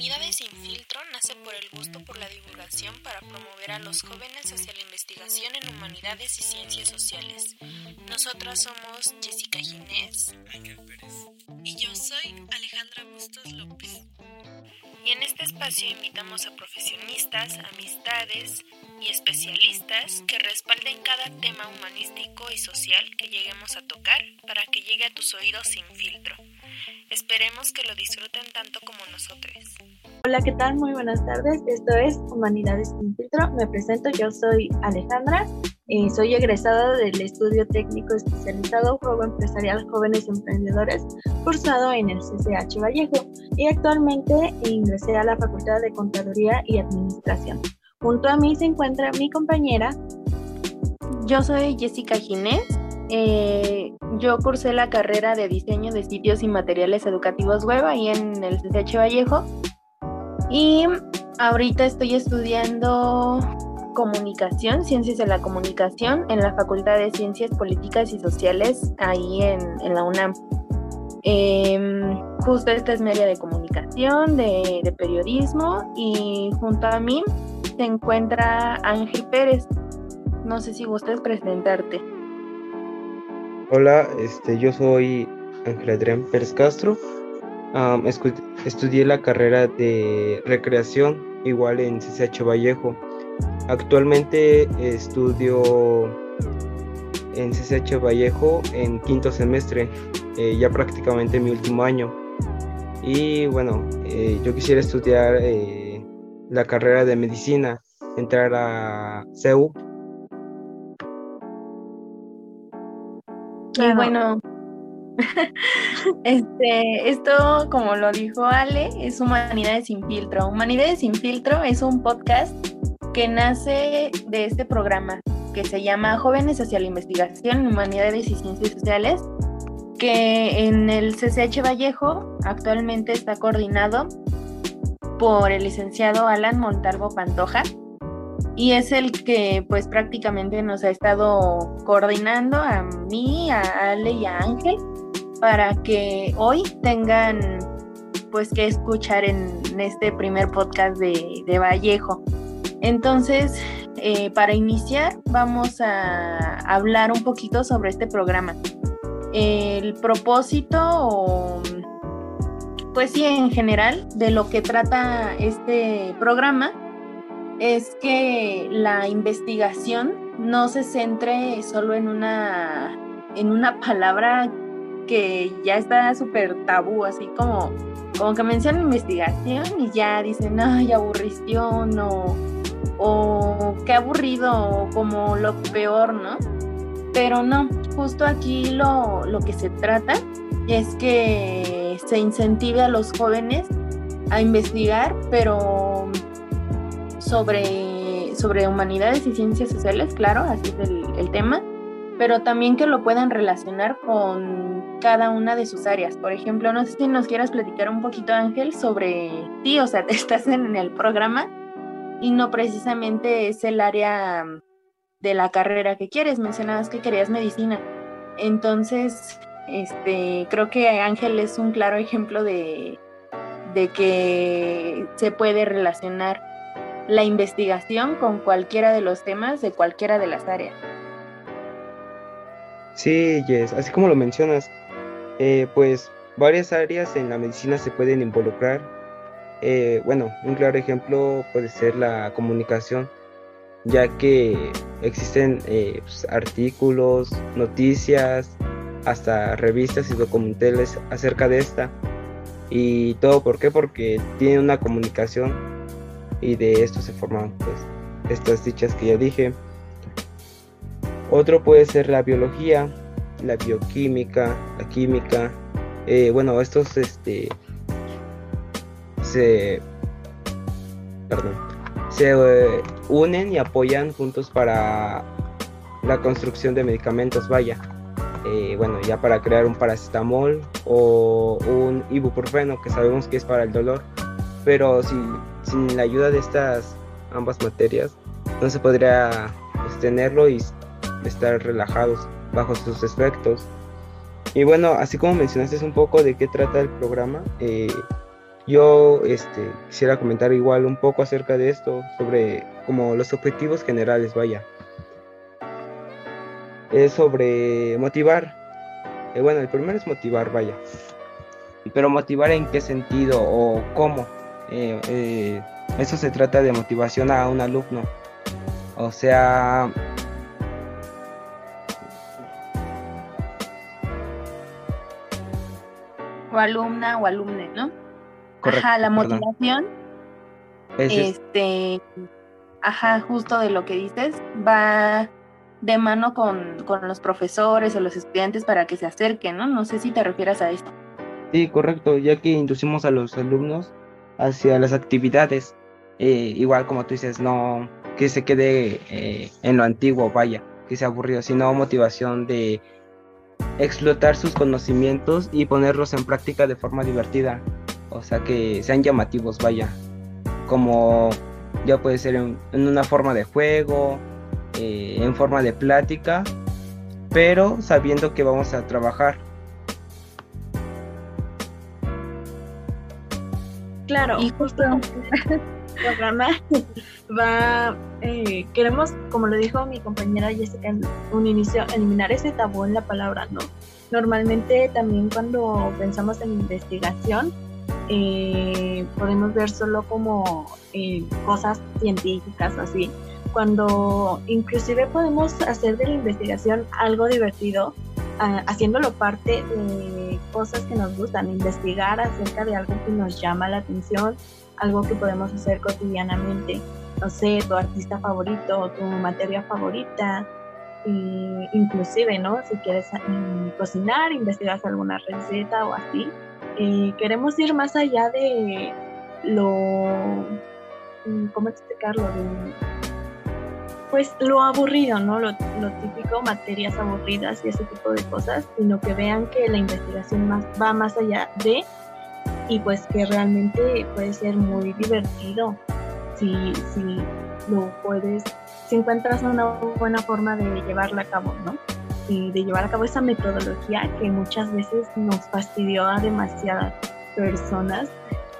Humanidades sin filtro nace por el gusto por la divulgación para promover a los jóvenes hacia la investigación en humanidades y ciencias sociales. Nosotras somos Jessica Ginés, Ángel Pérez y yo soy Alejandra Bustos López. Y en este espacio invitamos a profesionistas, amistades y especialistas que respalden cada tema humanístico y social que lleguemos a tocar para que llegue a tus oídos sin filtro. Esperemos que lo disfruten tanto como nosotros. Hola, ¿qué tal? Muy buenas tardes. Esto es Humanidades sin filtro. Me presento, yo soy Alejandra. Eh, soy egresada del Estudio Técnico Especializado Juego Empresarial Jóvenes Emprendedores, cursado en el CCH Vallejo, y actualmente ingresé a la Facultad de Contaduría y Administración. Junto a mí se encuentra mi compañera. Yo soy Jessica Ginés. Eh, yo cursé la carrera de diseño de sitios y materiales educativos web ahí en el CCH Vallejo. Y ahorita estoy estudiando comunicación, ciencias de la comunicación en la Facultad de Ciencias Políticas y Sociales ahí en, en la UNAM. Eh, justo esta es mi área de comunicación, de, de, periodismo y junto a mí se encuentra Ángel Pérez. No sé si gustas presentarte. Hola, este, yo soy Ángel Adrián Pérez Castro. Estudié la carrera de recreación igual en CCH Vallejo. Actualmente estudio en CCH Vallejo en quinto semestre, eh, ya prácticamente mi último año. Y bueno, eh, yo quisiera estudiar eh, la carrera de medicina, entrar a CEU. Y bueno, este, esto, como lo dijo Ale, es Humanidades sin filtro. Humanidades sin filtro es un podcast que nace de este programa que se llama Jóvenes hacia la Investigación Humanidades y Ciencias Sociales, que en el CCH Vallejo actualmente está coordinado por el licenciado Alan Montalvo Pantoja y es el que pues prácticamente nos ha estado coordinando a mí, a Ale y a Ángel para que hoy tengan pues que escuchar en este primer podcast de, Vallejo. Entonces, eh, para iniciar, vamos a hablar un poquito sobre este programa. El propósito, o, pues sí, en general, de lo que trata este programa es que la investigación no se centre solo en una, en una palabra que ya está súper tabú, así como, como que mencionan investigación y ya dicen, ay, aburrición o o qué aburrido o como lo peor, ¿no? Pero no, justo aquí lo, lo que se trata es que se incentive a los jóvenes a investigar, pero sobre, sobre humanidades y ciencias sociales, claro, así es el, tema, pero también que lo puedan relacionar con cada una de sus áreas. Por ejemplo, no sé si nos quieras platicar un poquito, Ángel, sobre ti, o sea, estás en el programa y no precisamente es el área de la carrera que quieres. Mencionabas que querías medicina. Entonces, este, creo que Ángel es un claro ejemplo de, de que se puede relacionar la investigación con cualquiera de los temas de cualquiera de las áreas. Sí, Jess, así como lo mencionas, eh, pues varias áreas en la medicina se pueden involucrar eh, bueno, un claro ejemplo puede ser la comunicación, ya que existen eh, pues, artículos, noticias, hasta revistas y documentales acerca de esta. Y todo, ¿por qué? Porque tiene una comunicación y de esto se forman pues, estas dichas que ya dije. Otro puede ser la biología, la bioquímica, la química. Eh, bueno, estos este, se, perdón, se eh, unen y apoyan juntos para la construcción de medicamentos, vaya. Eh, bueno, ya para crear un paracetamol o un ibuprofeno, que sabemos que es para el dolor, pero si, sin la ayuda de estas ambas materias, no se podría pues, tenerlo y estar relajados bajo sus efectos. Y bueno, así como mencionaste un poco de qué trata el programa, eh, Yo este, quisiera comentar igual un poco acerca de esto, sobre como los objetivos generales, vaya. Es sobre motivar. Eh, bueno, el primero es motivar, vaya. Pero motivar en qué sentido o cómo. Eh, eh, eso se trata de motivación a un alumno. O sea, o alumna o alumne, ¿no? ajá, la motivación. este, ajá, justo de lo que dices, va de mano con, con, los profesores o los estudiantes para que se acerquen, ¿no? No sé si te refieres a esto. Sí, correcto, ya que inducimos a los alumnos hacia las actividades, eh, igual como tú dices, no que se quede eh, en lo antiguo, vaya, que sea aburrido, sino motivación de explotar sus conocimientos y ponerlos en práctica de forma divertida. O sea, que sean llamativos, vaya. Como ya puede ser en, una forma de juego, eh, en forma de plática, pero sabiendo que vamos a trabajar. Claro, y justo programa va, eh, queremos, como lo dijo mi compañera Jessica en un inicio, eliminar ese tabú en la palabra, ¿no? Normalmente también cuando pensamos en investigación, eh, podemos ver solo como eh, cosas científicas así, cuando inclusive podemos hacer de la investigación algo divertido, ah, haciéndolo parte de cosas que nos gustan, investigar acerca de algo que nos llama la atención, algo que podemos hacer cotidianamente. No sé, tu artista favorito, tu materia favorita, e inclusive, ¿no? Si quieres mm, cocinar, investigas alguna receta o así. Eh, queremos ir más allá de lo, mm, ¿cómo explicarlo? Pues lo aburrido, ¿no? Lo, lo, típico, materias aburridas y ese tipo de cosas, sino que vean que la investigación más, va más allá de y pues que realmente puede ser muy divertido si, si lo puedes, si encuentras una buena forma de llevarla a cabo, ¿no? Y de llevar a cabo esa metodología que muchas veces nos fastidió a demasiadas personas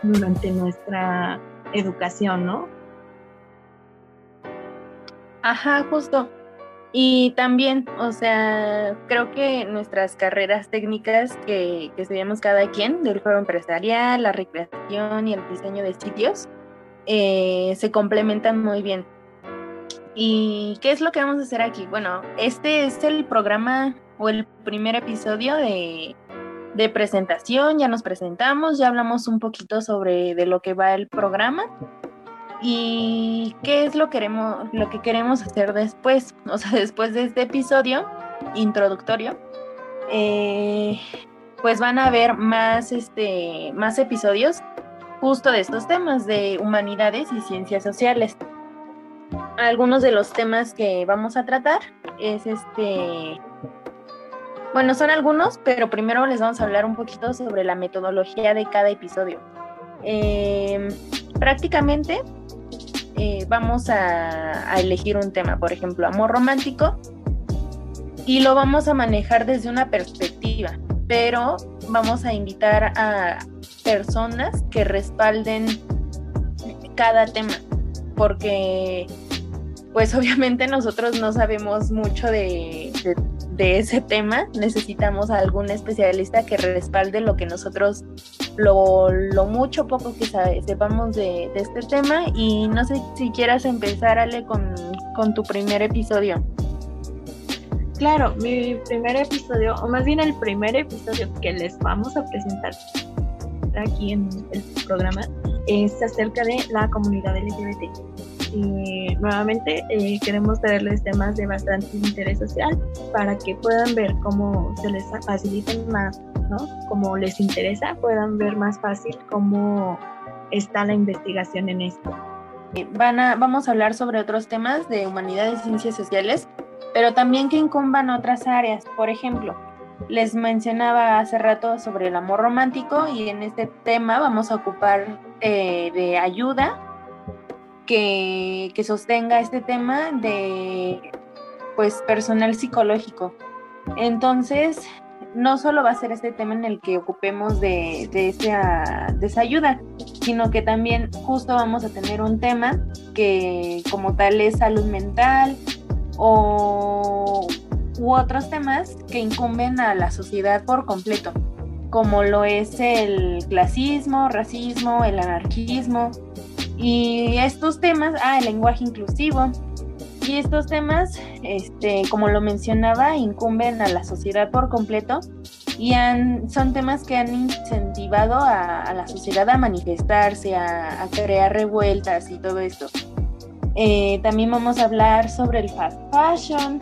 durante nuestra educación, ¿no? Ajá, justo. Y también, o sea, creo que nuestras carreras técnicas que, que estudiamos cada quien, del juego empresarial, la recreación y el diseño de sitios, eh, se complementan muy bien. ¿Y qué es lo que vamos a hacer aquí? Bueno, este es el programa o el primer episodio de, de presentación, ya nos presentamos, ya hablamos un poquito sobre de lo que va el programa ¿Y qué es lo, queremos, lo que queremos hacer después? O sea, después de este episodio introductorio, eh, pues van a haber más, este, más episodios justo de estos temas de humanidades y ciencias sociales. Algunos de los temas que vamos a tratar es este, bueno, son algunos, pero primero les vamos a hablar un poquito sobre la metodología de cada episodio. Eh, prácticamente eh, vamos a, elegir un tema, por ejemplo, amor romántico, y lo vamos a manejar desde una perspectiva, pero vamos a invitar a personas que respalden cada tema, porque pues obviamente nosotros no sabemos mucho de, de ese tema, necesitamos a algún especialista que respalde lo que nosotros, lo, mucho poco que sepamos de, este tema. Y no sé si quieras empezar, Ale, con, con tu primer episodio. Claro, mi primer episodio, o más bien el primer episodio que les vamos a presentar aquí en el programa, es acerca de la comunidad LGBT y nuevamente eh, queremos traerles temas de bastante interés social para que puedan ver cómo se les faciliten más, ¿no? Como les interesa, puedan ver más fácil cómo está la investigación en esto. Eh, van a, vamos a hablar sobre otros temas de humanidades y ciencias sociales, pero también que incumban otras áreas. Por ejemplo, les mencionaba hace rato sobre el amor romántico y en este tema vamos a ocupar eh, de ayuda que, sostenga este tema de pues personal psicológico. Entonces, no solo va a ser este tema en el que ocupemos de, de, esa, de ayuda, sino que también justo vamos a tener un tema que como tal es salud mental o u otros temas que incumben a la sociedad por completo, como lo es el clasismo, racismo, el anarquismo y estos temas, ah, el lenguaje inclusivo, y estos temas, este, como lo mencionaba, incumben a la sociedad por completo y han, son temas que han incentivado a, la sociedad a manifestarse, a, crear revueltas y todo esto. Eh, también vamos a hablar sobre el fast fashion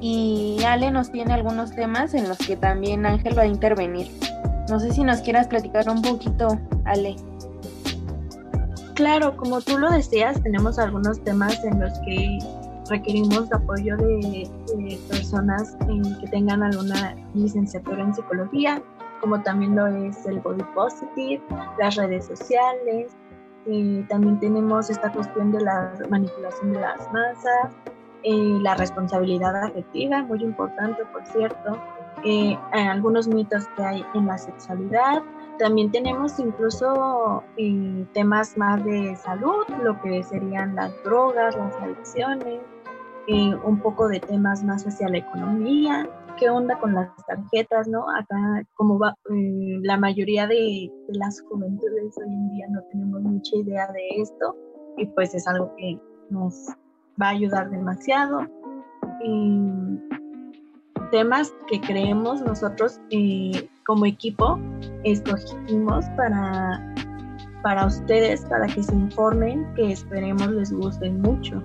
y Ale nos tiene algunos temas en los que también Ángel va a intervenir. No sé si nos quieras platicar un poquito, Ale. Claro, como tú lo decías, tenemos algunos temas en los que requerimos apoyo de, personas que tengan alguna licenciatura en psicología, como también lo es el body positive, las redes sociales. Eh, también tenemos esta cuestión de la manipulación de las masas, eh, la responsabilidad afectiva, muy importante, por cierto, eh, algunos mitos que hay en la sexualidad, también tenemos incluso eh, temas más de salud, lo que serían las drogas, las adicciones, eh, un poco de temas más hacia la economía, qué onda con las tarjetas, ¿no? Acá, como va, eh, la mayoría de, las juventudes hoy en día no tenemos mucha idea de esto y pues es algo que nos va a ayudar demasiado. Temas que creemos nosotros como equipo escogimos para, para ustedes, para que se informen, que esperemos les gusten mucho.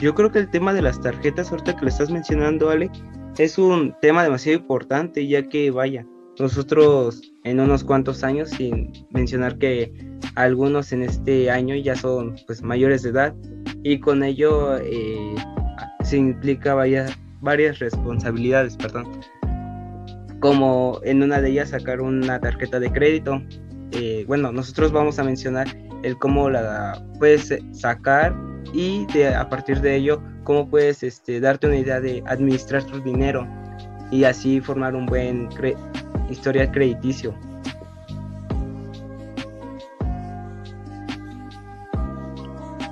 Yo creo que el tema de las tarjetas, ahorita que lo estás mencionando, Ale, es un tema demasiado importante, ya que vaya, nosotros en unos cuantos años, sin mencionar que algunos en este año ya son pues mayores de edad, y con ello eh, se implica vaya, varias responsabilidades, perdón como en una de ellas sacar una tarjeta de crédito. Eh, bueno, nosotros vamos a mencionar el cómo la puedes sacar y de, a partir de ello cómo puedes este, darte una idea de administrar tu dinero y así formar un buen historial crediticio.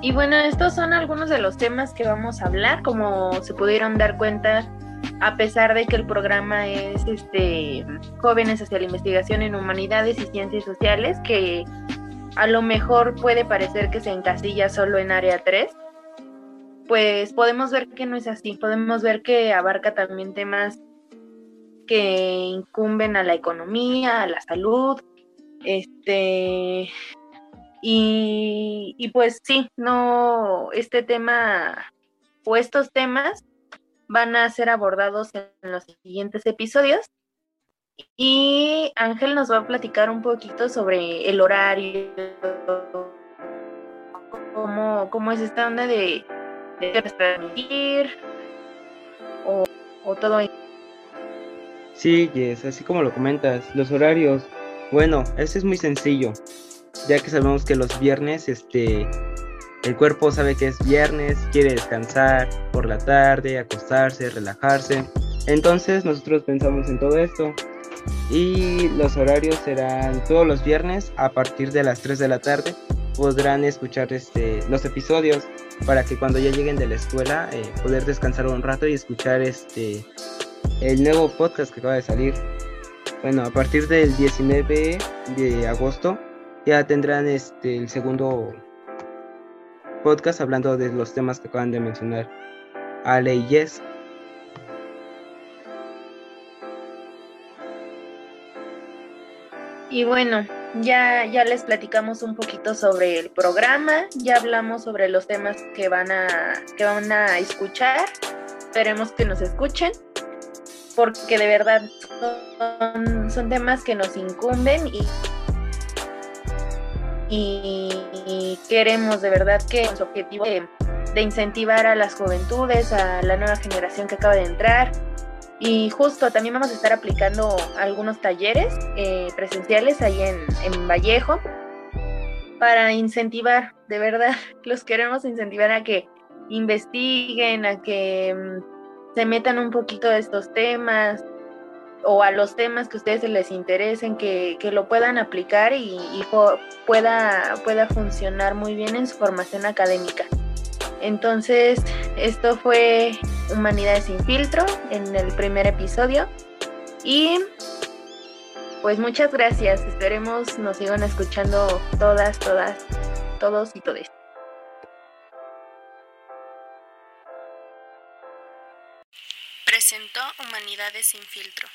Y bueno, estos son algunos de los temas que vamos a hablar. Como se pudieron dar cuenta, a pesar de que el programa es este jóvenes hacia la investigación en humanidades y ciencias sociales, que a lo mejor puede parecer que se encasilla solo en área 3, pues podemos ver que no es así, podemos ver que abarca también temas que incumben a la economía, a la salud, este y, pues sí, no, este tema o estos temas van a ser abordados en los siguientes episodios. Y Ángel nos va a platicar un poquito sobre el horario, cómo, es esta onda de, transmitir o, o todo. Sí, Jess, así como lo comentas, los horarios. Bueno, este es muy sencillo, ya que sabemos que los viernes este, el cuerpo sabe que es viernes, quiere descansar por la tarde, acostarse, relajarse. Entonces nosotros pensamos en todo esto y los horarios serán todos los viernes a partir de las 3 de la tarde. Podrán escuchar este, los episodios para que cuando ya lleguen de la escuela eh, poder descansar un rato y escuchar este, el nuevo podcast que acaba de salir. Bueno, a partir del 19 de agosto ya tendrán este, el segundo podcast hablando de los temas que acaban de mencionar Ale y Yes. Y bueno, ya, ya les platicamos un poquito sobre el programa, ya hablamos sobre los temas que van a, que van a escuchar. Esperemos que nos escuchen, porque de verdad son, son temas que nos incumben y y queremos de verdad que su objetivo de, incentivar a las juventudes, a la nueva generación que acaba de entrar. Y justo también vamos a estar aplicando algunos talleres eh, presenciales ahí en, en Vallejo para incentivar, de verdad, los queremos incentivar a que investiguen, a que mm, se metan un poquito a estos temas o a los temas que a ustedes les interesen, que, lo puedan aplicar y, pueda, pueda funcionar muy bien en su formación académica. Entonces, esto fue Humanidades sin filtro en el primer episodio. Y pues muchas gracias. Esperemos nos sigan escuchando todas, todas, todos y todes. Humanidades sin filtro.